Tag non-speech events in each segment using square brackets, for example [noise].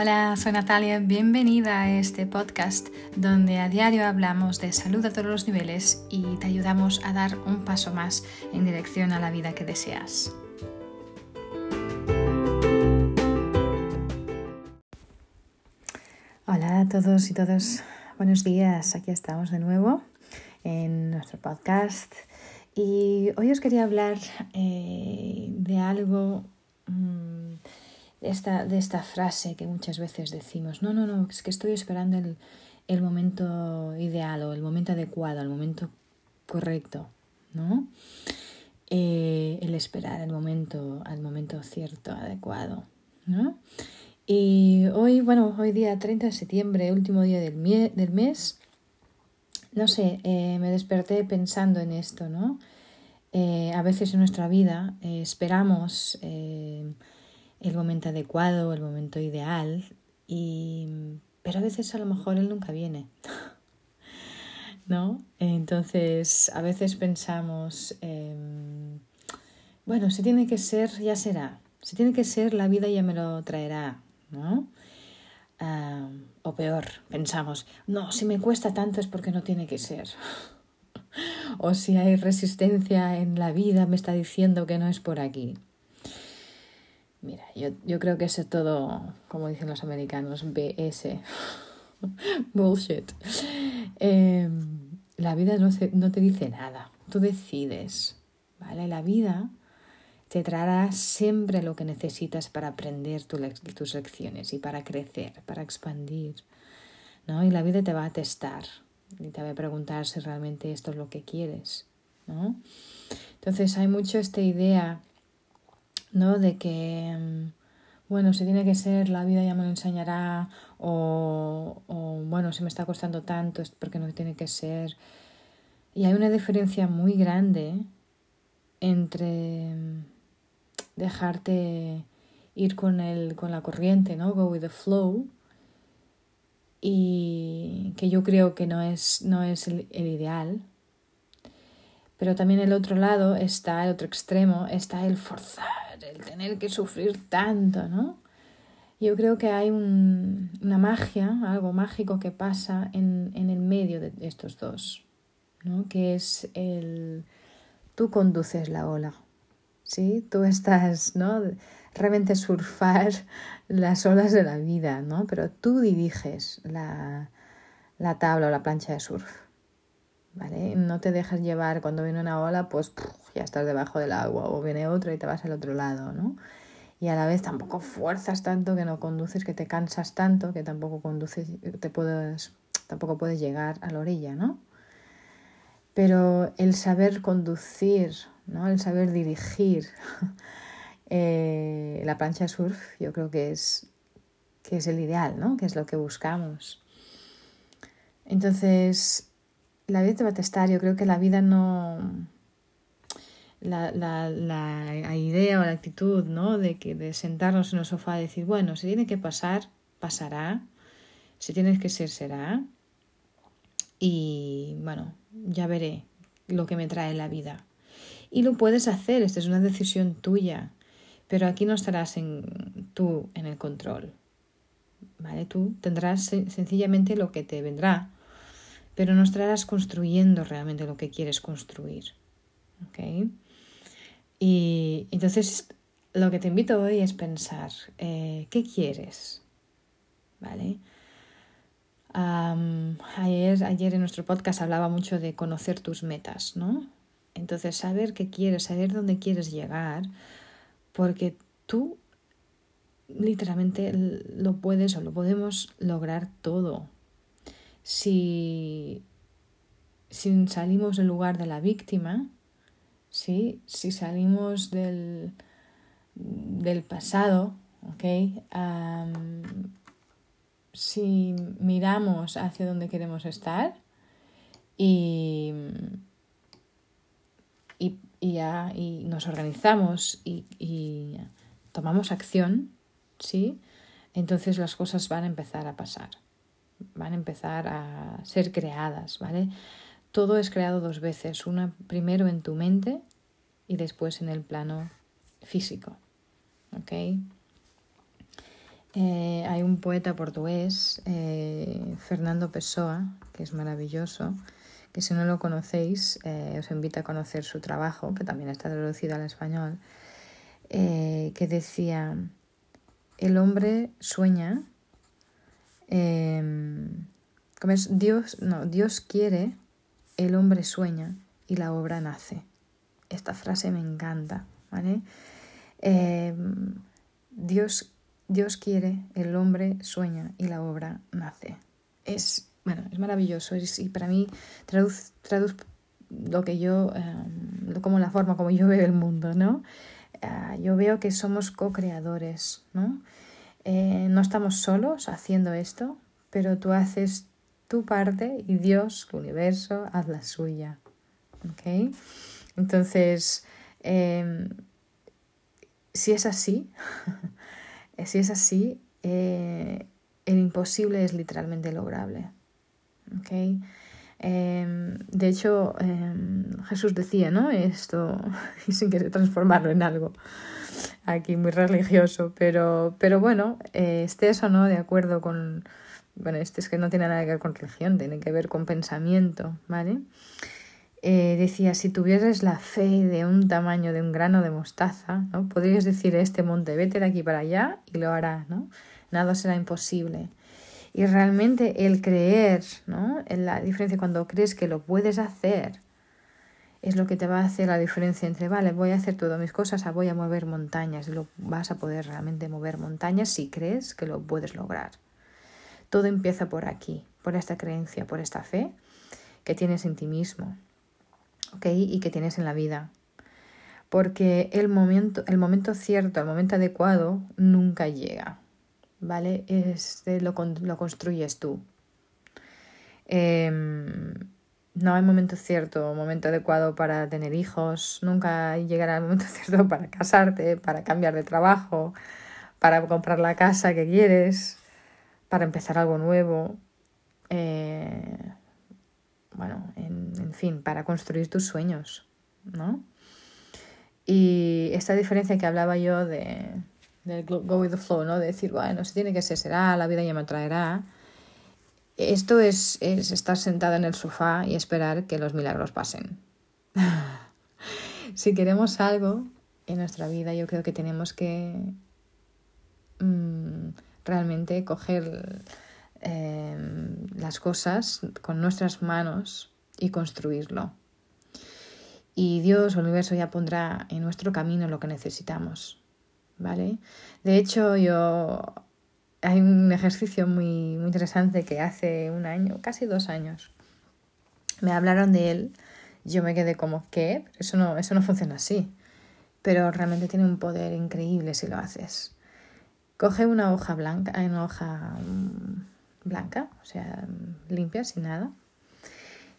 Hola, soy Natalia, bienvenida a este podcast donde a diario hablamos de salud a todos los niveles y te ayudamos a dar un paso más en dirección a la vida que deseas. Hola a todos y todas, buenos días, aquí estamos de nuevo en nuestro podcast y hoy os quería hablar eh, de algo... Esta, de esta frase que muchas veces decimos, no, no, no, es que estoy esperando el, el momento ideal o el momento adecuado, el momento correcto, ¿no? Eh, el esperar el momento, al momento cierto, adecuado, ¿no? Y hoy, bueno, hoy día 30 de septiembre, último día del, del mes, no sé, eh, me desperté pensando en esto, ¿no? Eh, a veces en nuestra vida esperamos el momento adecuado, el momento ideal, y, pero a veces a lo mejor él nunca viene. [laughs] ¿No? Entonces, a veces pensamos, em, bueno, si tiene que ser, ya será. Si tiene que ser, la vida ya me lo traerá, ¿no? o peor, pensamos, no, si me cuesta tanto es porque no tiene que ser. [laughs] o si hay resistencia en la vida, me está diciendo que no es por aquí. Mira, yo, yo creo que es todo, como dicen los americanos, BS. [laughs] Bullshit. Em, la vida no, no te dice nada, tú decides, ¿vale? La vida te traerá siempre lo que necesitas para aprender tus lecciones y para crecer, para expandir, ¿no? Y la vida te va a testar y te va a preguntar si realmente esto es lo que quieres, ¿no? Entonces hay mucho esta idea ¿no? De que, mm, bueno, si tiene que ser, la vida ya me lo enseñará, o, o bueno, si me está costando tanto es porque no tiene que ser. Y hay una diferencia muy grande entre mm, dejarte ir con, el, con la corriente, ¿no? Go with the flow. Y que yo creo que no es, no es el, el ideal. Pero también el otro lado está, el otro extremo, está el forzar el tener que sufrir tanto, ¿no? Yo creo que hay una magia, algo mágico que pasa en, el medio de estos dos, ¿no? Que es el... Tú conduces la ola, ¿sí? Tú estás, ¿no? Realmente surfar [laughs] las olas de la vida, ¿no? Pero tú diriges la, la tabla o la plancha de surf. ¿vale? No te dejas llevar cuando viene una ola, pues ya estás debajo del agua o viene otra y te vas al otro lado, ¿no? Y a la vez tampoco fuerzas tanto que no conduces, que te cansas tanto que tampoco conduces, te puedes, tampoco puedes llegar a la orilla, ¿no? Pero el saber conducir, ¿no? El saber dirigir [laughs] eh, la plancha surf, yo creo que es, que es el ideal, ¿no? Que es lo que buscamos. Entonces, la vida te va a testar. Yo creo que la vida no. La, la, la idea o la actitud, ¿no? De que de sentarnos en el sofá y decir, bueno, si tiene que pasar, pasará. Si tienes que ser, será. Y bueno, ya veré lo que me trae la vida. Y lo puedes hacer, esta es una decisión tuya. Pero aquí no estarás en, tú en el control. ¿Vale? Tú tendrás sencillamente lo que te vendrá pero no estarás construyendo realmente lo que quieres construir. ¿ok? Y entonces lo que te invito hoy es pensar, eh, ¿qué quieres? ¿Vale? ayer, ayer en nuestro podcast hablaba mucho de conocer tus metas, ¿no? Entonces, saber qué quieres, saber dónde quieres llegar, porque tú literalmente lo puedes o lo podemos lograr todo si, si salimos del lugar de la víctima, ¿sí? si salimos del, del pasado, si miramos hacia donde queremos estar y, y, ya, y nos organizamos y, y, tomamos acción, ¿sí? entonces las cosas van a empezar a pasar van a empezar a ser creadas, ¿vale? Todo es creado dos veces, una primero en tu mente y después en el plano físico, ¿ok? Eh, hay un poeta portugués, eh, Fernando Pessoa, que es maravilloso, que si no lo conocéis, eh, os invito a conocer su trabajo, que también está traducido al español, que decía, el hombre sueña, em? Dios, no, Dios quiere, el hombre sueña y la obra nace. Esta frase me encanta, ¿vale? Em, Dios, Dios quiere, el hombre sueña y la obra nace. Es, bueno, es maravilloso y para mí traduz, lo que yo, em, como la forma como yo veo el mundo, ¿no? Ah, yo veo que somos co-creadores, ¿no? Eh, no estamos solos haciendo esto, pero tú haces tu parte y Dios, el universo, haz la suya. ¿Ok? Entonces, em, si es así, [laughs] si es así, eh, el imposible es literalmente lograble. ¿okay? Em, de hecho, em, Jesús decía, ¿no? Esto, [laughs] y sin querer transformarlo en algo aquí muy religioso, pero, pero bueno, eh, estés o no de acuerdo con... Bueno, este es que no tiene nada que ver con religión, tiene que ver con pensamiento, ¿vale? Eh, decía, si tuvieras la fe de un tamaño de un grano de mostaza, ¿no? Podrías decir este monte, vete de aquí para allá y lo hará, ¿no? Nada será imposible. Y realmente el creer, ¿no? La diferencia cuando crees que lo puedes hacer, es lo que te va a hacer la diferencia entre, vale, voy a hacer todas mis cosas, voy a mover montañas. Y lo vas a poder realmente mover montañas si crees que lo puedes lograr. Todo empieza por aquí, por esta creencia, por esta fe que tienes en ti mismo. Y que tienes en la vida. Porque el momento, el momento cierto, el momento adecuado, nunca llega. ¿Vale? Este lo, lo construyes tú. Em, no hay momento cierto, momento adecuado para tener hijos, nunca llegará el momento [laughs] cierto para casarte, para cambiar de trabajo, para comprar la casa que quieres, para empezar algo nuevo. Eh, bueno, en, fin, para construir tus sueños, ¿no? Y esta diferencia que hablaba yo de, de go with the flow, ¿no? De decir, bueno, si tiene que ser, será, la vida ya me traerá. Esto es, es estar sentada en el sofá y esperar que los milagros pasen. [laughs] si queremos algo en nuestra vida, yo creo que tenemos que mm, realmente coger Em, las cosas con nuestras manos y construirlo. Y Dios el universo ya pondrá en nuestro camino lo que necesitamos. ¿Vale? De hecho, yo hay un ejercicio muy, muy interesante que hace un año, casi dos años, me hablaron de él. Yo me quedé como, ¿qué? Eso no, eso no funciona así. Pero realmente tiene un poder increíble si lo haces. Coge una hoja blanca, una hoja mm, blanca, o sea, limpia, sin nada.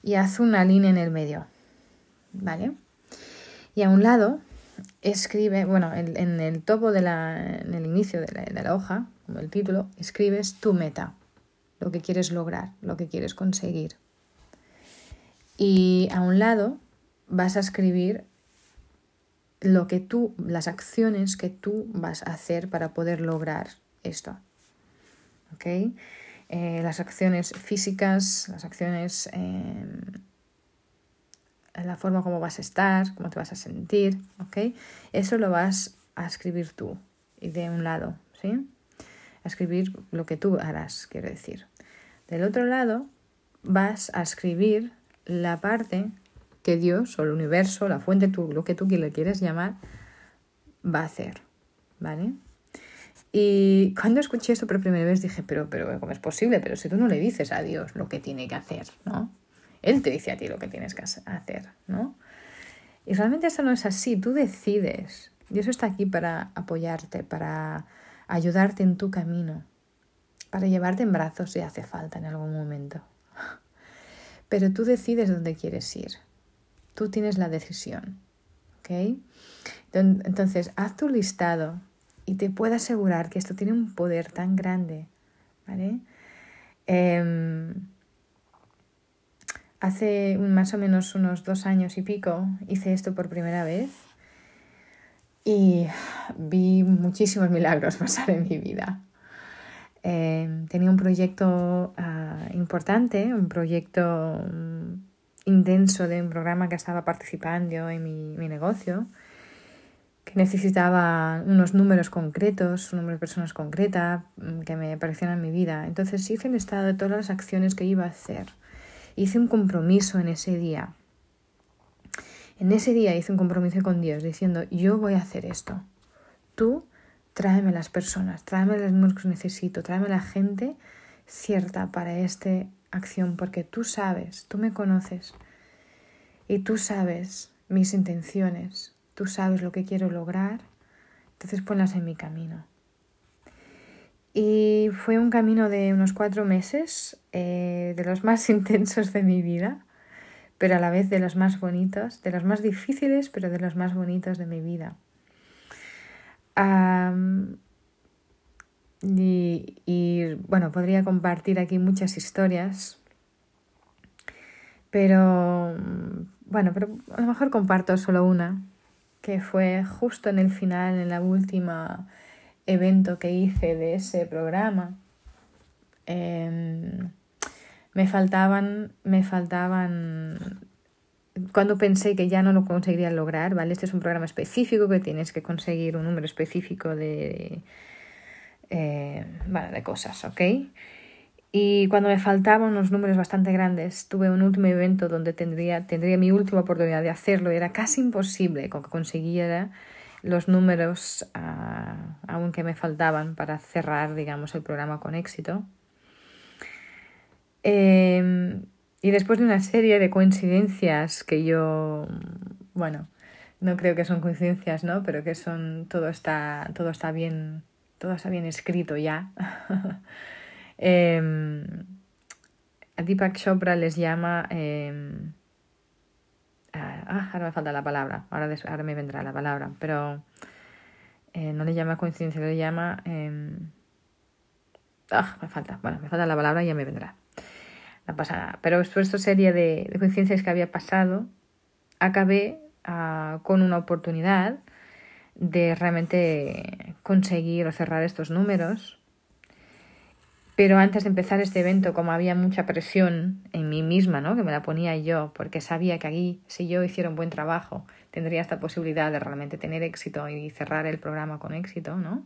Y haz una línea en el medio, ¿vale? Y a un lado escribe, bueno, en, el topo de la, en el inicio de la, de la hoja, como el título, escribes tu meta, lo que quieres lograr, lo que quieres conseguir. Y a un lado vas a escribir lo que tú, las acciones que tú vas a hacer para poder lograr esto. ¿Ok? Eh, las acciones físicas, las acciones, en la forma como vas a estar, cómo te vas a sentir, ¿ok? Eso lo vas a escribir tú y de un lado, ¿sí? A escribir lo que tú harás, quiero decir. Del otro lado vas a escribir la parte Dios o el universo, la fuente, tú, lo que tú le quieres llamar, va a hacer, ¿vale? Y cuando escuché esto por primera vez dije, pero, pero, ¿cómo es posible? Pero si tú no le dices a Dios lo que tiene que hacer, ¿no? Él te dice a ti lo que tienes que hacer, ¿no? Y realmente eso no es así, tú decides. Dios está aquí para apoyarte, para ayudarte en tu camino, para llevarte en brazos si hace falta en algún momento. [laughs] Pero tú decides dónde quieres ir. Tú tienes la decisión. ¿Ok? Entonces, haz tu listado y te puedo asegurar que esto tiene un poder tan grande, ¿vale? Em, hace más o menos unos dos años y pico hice esto por primera vez y vi muchísimos milagros [laughs] pasar en mi vida. Eh, tenía un proyecto ah, importante, un proyecto mm, intenso de un programa que estaba participando en mi, mi negocio, que necesitaba unos números concretos, un número de personas concreta mm, que me aparecieran en mi vida. Entonces hice el estado de todas las acciones que iba a hacer. Hice un compromiso en ese día. En ese día hice un compromiso con Dios diciendo, yo voy a hacer esto. Tú tráeme las personas, tráeme los números que necesito, tráeme la gente cierta para esta acción, porque tú sabes, tú me conoces y tú sabes mis intenciones, tú sabes lo que quiero lograr, entonces ponlas en mi camino. Y fue un camino de unos cuatro meses, eh, de los más [laughs] intensos de mi vida, pero a la vez de los más bonitos, de los más difíciles, pero de los más bonitos de mi vida y, bueno, podría compartir aquí muchas historias, pero bueno, pero a lo mejor comparto solo una, que fue justo en el final, en la última evento que hice de ese programa. Em, me faltaban, me faltaban cuando pensé que ya no lo conseguiría lograr, ¿vale? Este es un programa específico que tienes que conseguir un número específico de, eh, de cosas, ¿ok? Y cuando me faltaban unos números bastante grandes, tuve un último evento donde tendría, tendría mi última oportunidad de hacerlo. Era casi imposible que consiguiera los números uh, aún que me faltaban para cerrar, digamos, el programa con éxito. Eh, y después de una serie de coincidencias que yo, bueno, no creo que son coincidencias, ¿no? Pero que son, todo está, todo está bien, todo está escrito ya. [laughs] eh, a Deepak Chopra les llama, eh, ah, ahora me falta la palabra, ahora, ahora me vendrá la palabra, pero eh, no le llama coincidencia, le llama, eh, ah, me falta, bueno, me falta la palabra y ya me vendrá no pasa nada. Pero después de esta serie de, de coincidencias que había pasado, acabé uh, con una oportunidad de realmente conseguir o cerrar estos números. Pero antes de empezar este evento, como había mucha presión en mí misma, ¿no? que me la ponía yo, porque sabía que aquí, si yo hiciera un buen trabajo, tendría esta posibilidad de realmente tener éxito y cerrar el programa con éxito, ¿no?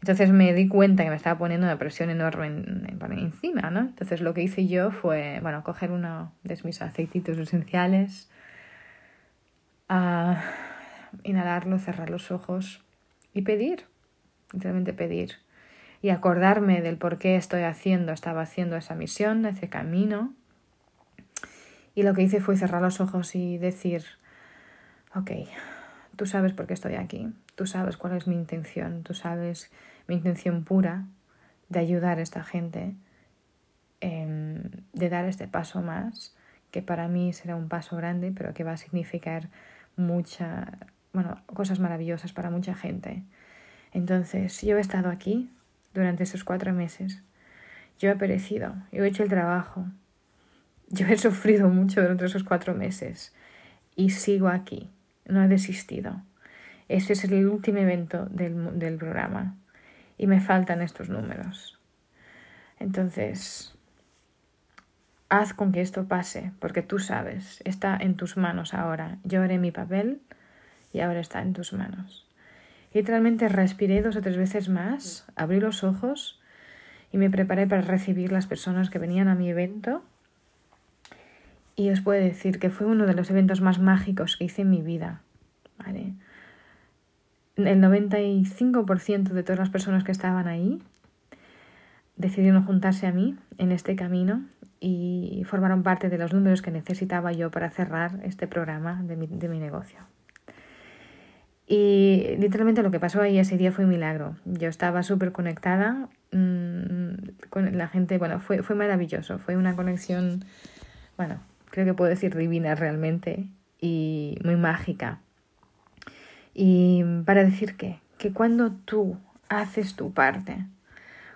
Entonces me di cuenta que me estaba poniendo una presión enorme en, encima, ¿no? Entonces lo que hice yo fue, bueno, coger uno de mis aceititos esenciales, a inhalarlo, cerrar los ojos y pedir, literalmente pedir. Y acordarme del por qué estoy haciendo, estaba haciendo esa misión, ese camino. Y lo que hice fue cerrar los ojos y decir, ok, tú sabes por qué estoy aquí, tú sabes cuál es mi intención, tú sabes mi intención pura de ayudar a esta gente, em, de dar este paso más, que para mí será un paso grande, pero que va a significar mucha, bueno, cosas maravillosas para mucha gente. Entonces, yo he estado aquí durante esos cuatro meses. Yo he perecido, yo he hecho el trabajo, yo he sufrido mucho durante esos cuatro meses y sigo aquí, no he desistido. Este es el último evento del, del programa y me faltan estos números. Entonces, haz con que esto pase, porque tú sabes, está en tus manos ahora. Yo haré mi papel y ahora está en tus manos. Literalmente respiré dos o tres veces más, abrí los ojos y me preparé para recibir las personas que venían a mi evento. Y os puedo decir que fue uno de los eventos más mágicos que hice en mi vida. ¿vale? el 95% de todas las personas que estaban ahí decidieron juntarse a mí en este camino y formaron parte de los números que necesitaba yo para cerrar este programa de mi, de mi negocio. Y literalmente lo que pasó ahí ese día fue un milagro. Yo estaba súper conectada mmm, con la gente, bueno, fue, fue maravilloso, fue una conexión, bueno, creo que puedo decir divina realmente y muy mágica. Y para decir que, que cuando tú haces tu parte,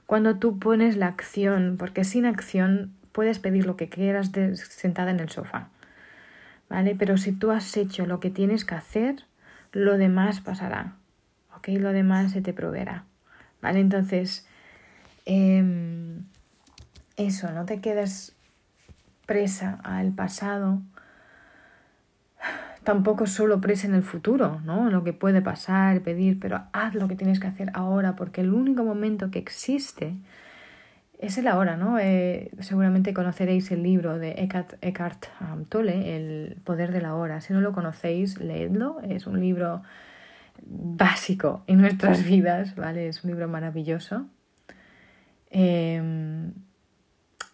cuando tú pones la acción, porque sin acción puedes pedir lo que quieras sentada en el sofá, ¿vale? Pero si tú has hecho lo que tienes que hacer, lo demás pasará, ¿ok? Lo demás se te proveerá, ¿vale? Entonces, Em, eso, no te quedes presa al pasado, tampoco solo presa en el futuro, ¿no? Lo que puede pasar, pedir, pero haz lo que tienes que hacer ahora, porque el único momento que existe es el ahora, ¿no? Eh, seguramente conoceréis el libro de Eckhart, Eckhart um, Tolle, El poder de la hora. Si no lo conocéis, leedlo. Es un libro básico en nuestras vidas, ¿vale? Es un libro maravilloso. Eh,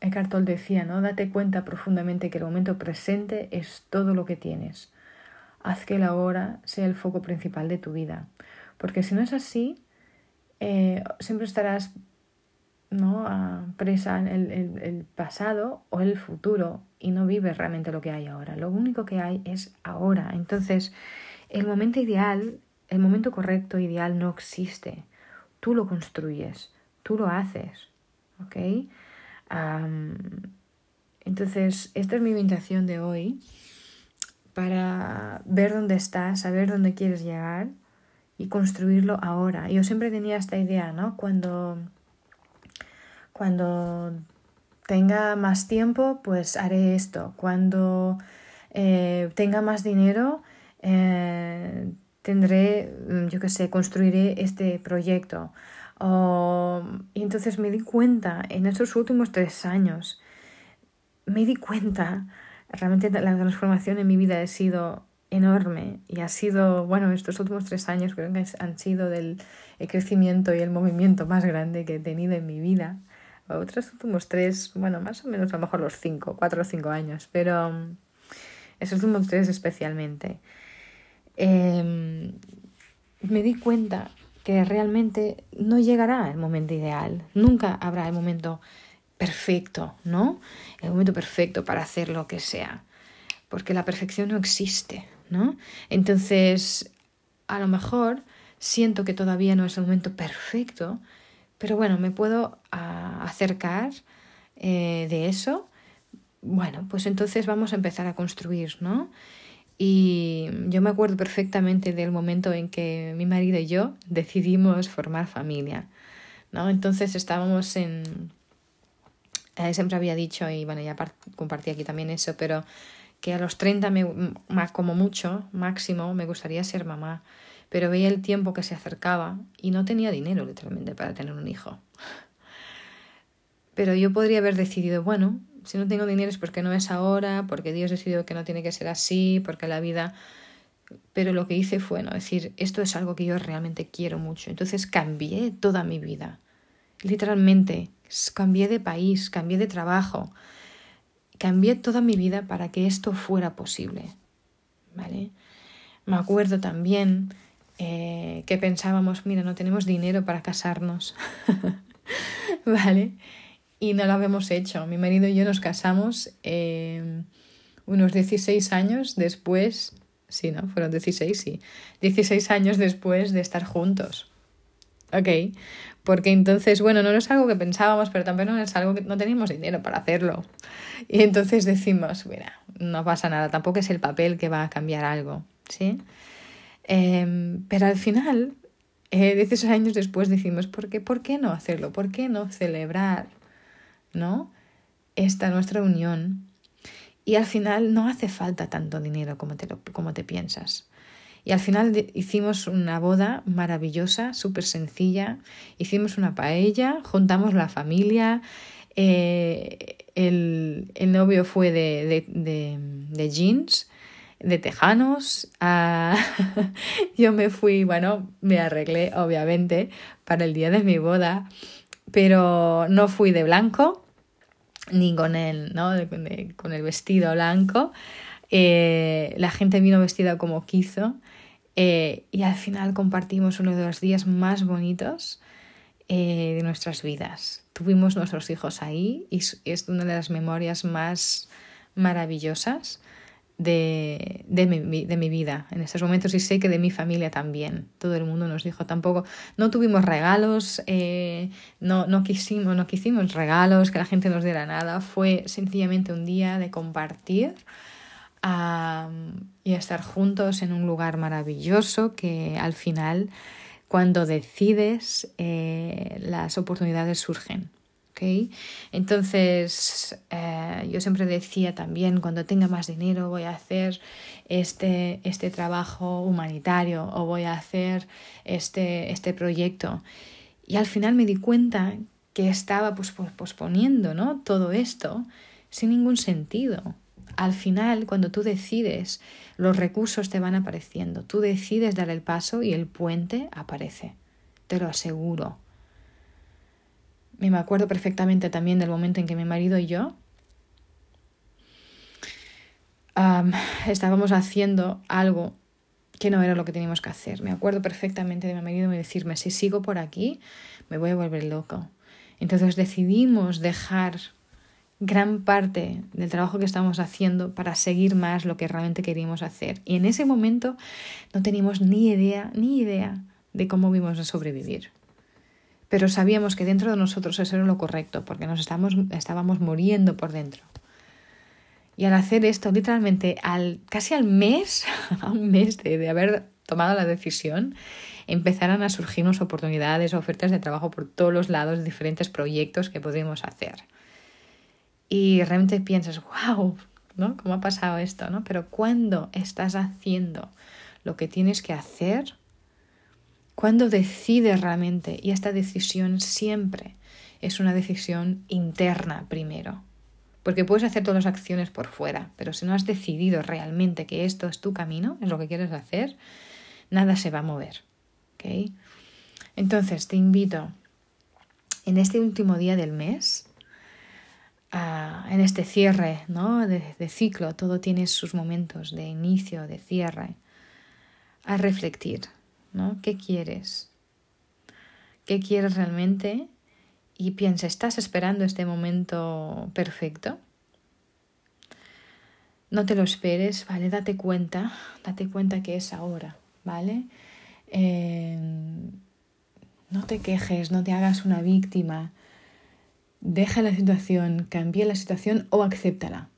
Eckhart Tolle decía, ¿no? Date cuenta profundamente que el momento presente es todo lo que tienes. Haz que la hora sea el foco principal de tu vida. Porque si no es así, eh, siempre estarás ¿no? presa en el, el, pasado o el futuro y no vives realmente lo que hay ahora. Lo único que hay es ahora. Entonces, el momento ideal, el momento correcto, ideal, no existe. Tú lo construyes, tú lo haces. ¿Ok? entonces, esta es mi invitación de hoy para ver dónde estás, saber dónde quieres llegar y construirlo ahora. Yo siempre tenía esta idea, ¿no? Cuando cuando tenga más tiempo, pues haré esto. Cuando eh, tenga más dinero, eh, tendré, mm, yo qué sé, construiré este proyecto. y entonces me di cuenta en esos últimos tres años, me di cuenta, realmente la transformación en mi vida ha sido enorme y ha sido, bueno, estos últimos tres años creo que han sido del el crecimiento y el movimiento más grande que he tenido en mi vida otros últimos tres, bueno, más o menos a lo mejor los cinco, cuatro o cinco años, pero mm, esos últimos tres especialmente. Em, me di cuenta que realmente no llegará el momento ideal, nunca habrá el momento perfecto, ¿no? El momento perfecto para hacer lo que sea, porque la perfección no existe, ¿no? Entonces, a lo mejor siento que todavía no es el momento perfecto, pero bueno, me puedo ah, acercar eh, de eso. Bueno, pues entonces vamos a empezar a construir, ¿no? Y yo me acuerdo perfectamente del momento en que mi marido y yo decidimos formar familia, ¿no? Entonces estábamos en... Eh, siempre había dicho, y bueno, ya compartí aquí también eso, pero que a los 30, me, como mucho, máximo, me gustaría ser mamá pero veía el tiempo que se acercaba y no tenía dinero literalmente para tener un hijo. Pero yo podría haber decidido, bueno, si no tengo dinero es porque no es ahora, porque Dios decidió que no tiene que ser así, porque la vida... Pero lo que hice fue, no, decir, esto es algo que yo realmente quiero mucho. Entonces cambié toda mi vida. Literalmente, cambié de país, cambié de trabajo, cambié toda mi vida para que esto fuera posible. ¿Vale? Me acuerdo también eh, que pensábamos, mira, no tenemos dinero para casarnos, [laughs] ¿vale? Y no lo habíamos hecho. Mi marido y yo nos casamos eh, unos 16 años después, sí, ¿no? Fueron 16, sí. 16 años después de estar juntos. Ok, porque entonces, bueno, no es algo que pensábamos, pero también no es algo que no teníamos dinero para hacerlo. Y entonces decimos, mira, no pasa nada, tampoco es el papel que va a cambiar algo, ¿sí? Em, pero al final, eh, 16 años después decimos, ¿por qué, ¿por qué no hacerlo? ¿Por qué no celebrar ¿no? esta nuestra unión? Y al final no hace falta tanto dinero como te, como te piensas. Y al final hicimos una boda maravillosa, súper sencilla. Hicimos una paella, juntamos la familia. Eh, el, el, novio fue de, de, de jeans de tejanos. [laughs] yo me fui, bueno, me arreglé obviamente para el día de mi boda, pero no fui de blanco ni con el, ¿no? con el vestido blanco. Eh, la gente vino vestida como quiso eh, y al final compartimos uno de los días más bonitos eh, de nuestras vidas. Tuvimos nuestros hijos ahí y es una de las memorias más maravillosas de, de, mi, de mi vida en estos momentos y sé que de mi familia también. Todo el mundo nos dijo tampoco, no tuvimos regalos, eh, no, no, quisimos, no quisimos regalos, que la gente nos diera nada, fue sencillamente un día de compartir y estar juntos en un lugar maravilloso que al final Cuando decides, eh, las oportunidades surgen. Entonces, eh, yo siempre decía también, cuando tenga más dinero voy a hacer este, este trabajo humanitario o voy a hacer este, este proyecto. Y al final me di cuenta que estaba pues, posponiendo ¿no? todo esto sin ningún sentido. Al final, cuando tú decides, los recursos te van apareciendo. Tú decides dar el paso y el puente aparece. Te lo aseguro. Me acuerdo perfectamente también del momento en que mi marido y yo estábamos haciendo algo que no era lo que teníamos que hacer. Me acuerdo perfectamente de mi marido decirme, si sigo por aquí, me voy a volver loco. Entonces decidimos dejar gran parte del trabajo que estamos haciendo para seguir más lo que realmente queríamos hacer. Y en ese momento no teníamos ni idea, ni idea de cómo íbamos a sobrevivir. Pero sabíamos que dentro de nosotros eso era lo correcto, porque nos estábamos, estábamos muriendo por dentro. Y al hacer esto, literalmente al, casi al mes, [laughs] a un mes de, de haber tomado la decisión, empezaron a surgirnos oportunidades, ofertas de trabajo por todos los lados, diferentes proyectos que podemos hacer. Y realmente piensas, wow, ¿no? ¿Cómo ha pasado esto? ¿no? Pero cuando estás haciendo lo que tienes que hacer, cuando decides realmente, y esta decisión siempre es una decisión interna primero, porque puedes hacer todas las acciones por fuera, pero si no has decidido realmente que esto es tu camino, es lo que quieres hacer, nada se va a mover. Entonces te invito en este último día del mes, en este cierre ¿no? de, de ciclo, todo tiene sus momentos de inicio, de cierre, a refletir, ¿no? ¿Qué quieres? ¿Qué quieres realmente? Y piensa, ¿estás esperando este momento perfecto? No te lo esperes, ¿vale? Date cuenta, date cuenta que es ahora, ¿vale? Em, no te quejes, no te hagas una víctima. Deja la situación, cambia la situación o acéptala.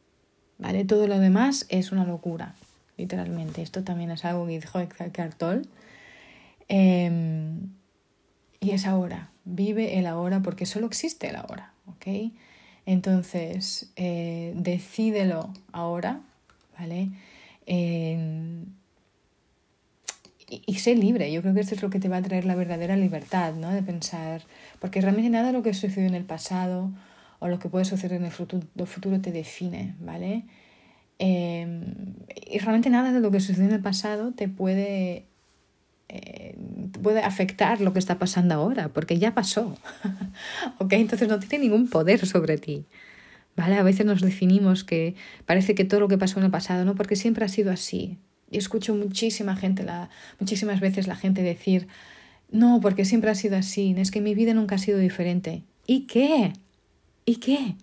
¿Vale? Todo lo demás es una locura, literalmente. Esto también es algo que dijo Eckhart Tolle. Em, y es ahora. Vive el ahora porque solo existe el ahora. ¿Ok? Entonces, eh, decídelo ahora, ¿vale? Em, y, sé libre. Yo creo que esto es lo que te va a traer la verdadera libertad, ¿no? De pensar, porque realmente nada de lo que sucedió en el pasado o lo que puede suceder en el futuro, futuro te define, ¿vale? Em, y realmente nada de lo que sucedió en el pasado te puede, eh, puede afectar lo que está pasando ahora, porque ya pasó, [laughs] ¿ok? Entonces no tiene ningún poder sobre ti. ¿Vale? A veces nos definimos que parece que todo lo que pasó en el pasado, ¿no? Porque siempre ha sido así. Y escucho muchísima gente, la, muchísimas veces la gente decir, no, porque siempre ha sido así, es que mi vida nunca ha sido diferente. ¿Y qué? ¿Y qué?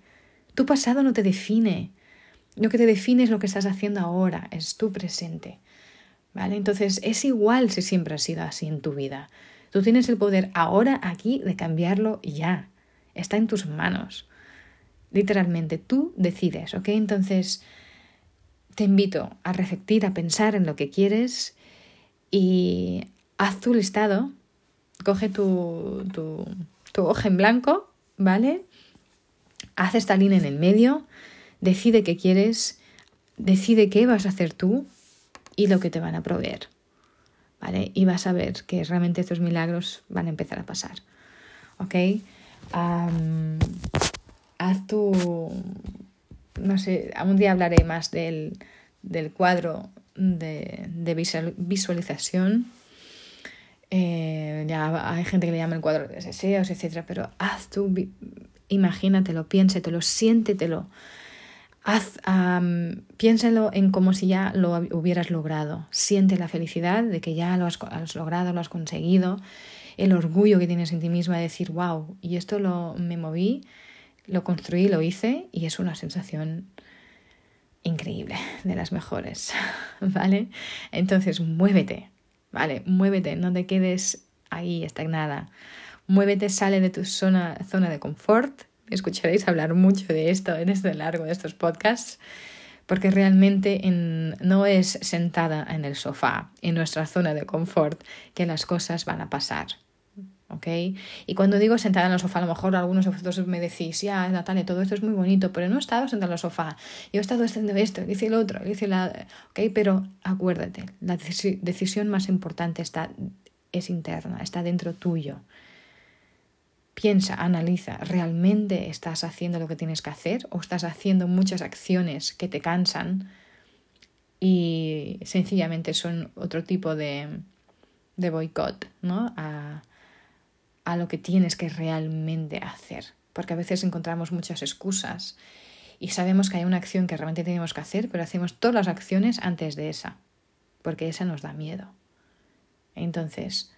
Tu pasado no te define. Lo que te define es lo que estás haciendo ahora, es tu presente. ¿Vale? Entonces es igual si siempre ha sido así en tu vida. Tú tienes el poder ahora, aquí, de cambiarlo ya. Está en tus manos. Literalmente, tú decides, ¿ok? Entonces, te invito a reflectir, a pensar en lo que quieres y haz tu listado, coge tu, tu, tu hoja en blanco, ¿vale? Haz esta línea en el medio, decide qué quieres, decide qué vas a hacer tú y lo que te van a proveer. ¿Vale? Y vas a ver que realmente estos milagros van a empezar a pasar. ¿Ok? haz tu no sé, un día hablaré más del, cuadro de, visualización. Eh, ya hay gente que le llama el cuadro de deseos, etc. Pero haz tú, imagínatelo, piénsetelo, siéntetelo. Haz, piénsalo en como si ya lo hubieras logrado. Siente la felicidad de que ya lo has, logrado, lo has conseguido. El orgullo que tienes en ti misma de decir, wow, y esto lo me moví lo construí, lo hice y es una sensación increíble, de las mejores, [laughs] ¿vale? Entonces, muévete, ¿vale? Muévete, no te quedes ahí estagnada. Muévete, sale de tu zona de confort. Escucharéis hablar mucho de esto en este largo de estos podcasts, porque realmente no es sentada en el sofá, en nuestra zona de confort, que las cosas van a pasar. ¿ok? Y cuando digo sentada en el sofá, a lo mejor algunos de vosotros me decís, ya, Natalia, todo esto es muy bonito, pero no he estado sentada en el sofá, yo he estado haciendo esto, hice el otro, hice la... ¿ok? Pero acuérdate, la decisión más importante está, es interna, está dentro tuyo. Piensa, analiza, ¿realmente estás haciendo lo que tienes que hacer o estás haciendo muchas acciones que te cansan y sencillamente son otro tipo de, de boicot, ¿no? A, a lo que tienes que realmente hacer. Porque a veces encontramos muchas excusas y sabemos que hay una acción que realmente tenemos que hacer, pero hacemos todas las acciones antes de esa, porque esa nos da miedo. Entonces,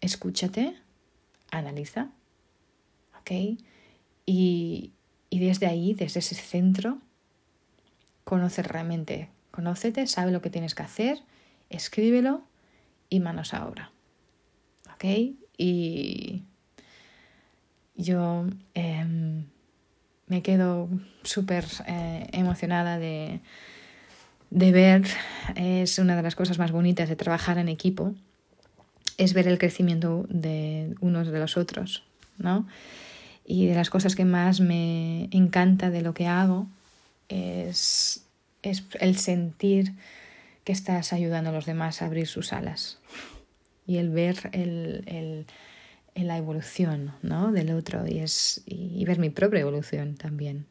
escúchate, analiza, ¿ok? Y, y desde ahí, desde ese centro, conoce realmente, conócete, sabe lo que tienes que hacer, escríbelo y manos a obra. ¿Ok? y yo em, me quedo súper eh, emocionada de, de ver, es una de las cosas más bonitas de trabajar en equipo, es ver el crecimiento de unos de los otros, ¿no? Y de las cosas que más me encanta de lo que hago es, es el sentir que estás ayudando a los demás a abrir sus alas y el ver el, la evolución ¿no? del otro y, es, y ver mi propia evolución también.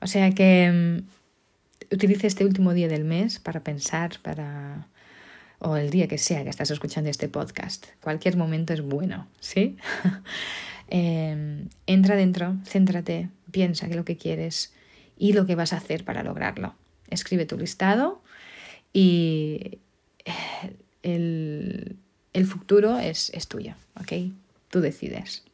O sea que mm, utilice este último día del mes para pensar, para o el día que sea que estás escuchando este podcast. Cualquier momento es bueno, ¿sí? [laughs] Em, entra dentro, céntrate, piensa que lo que quieres y lo que vas a hacer para lograrlo. Escribe tu listado y eh, el, el futuro es, es tuyo, ¿ok? Tú decides.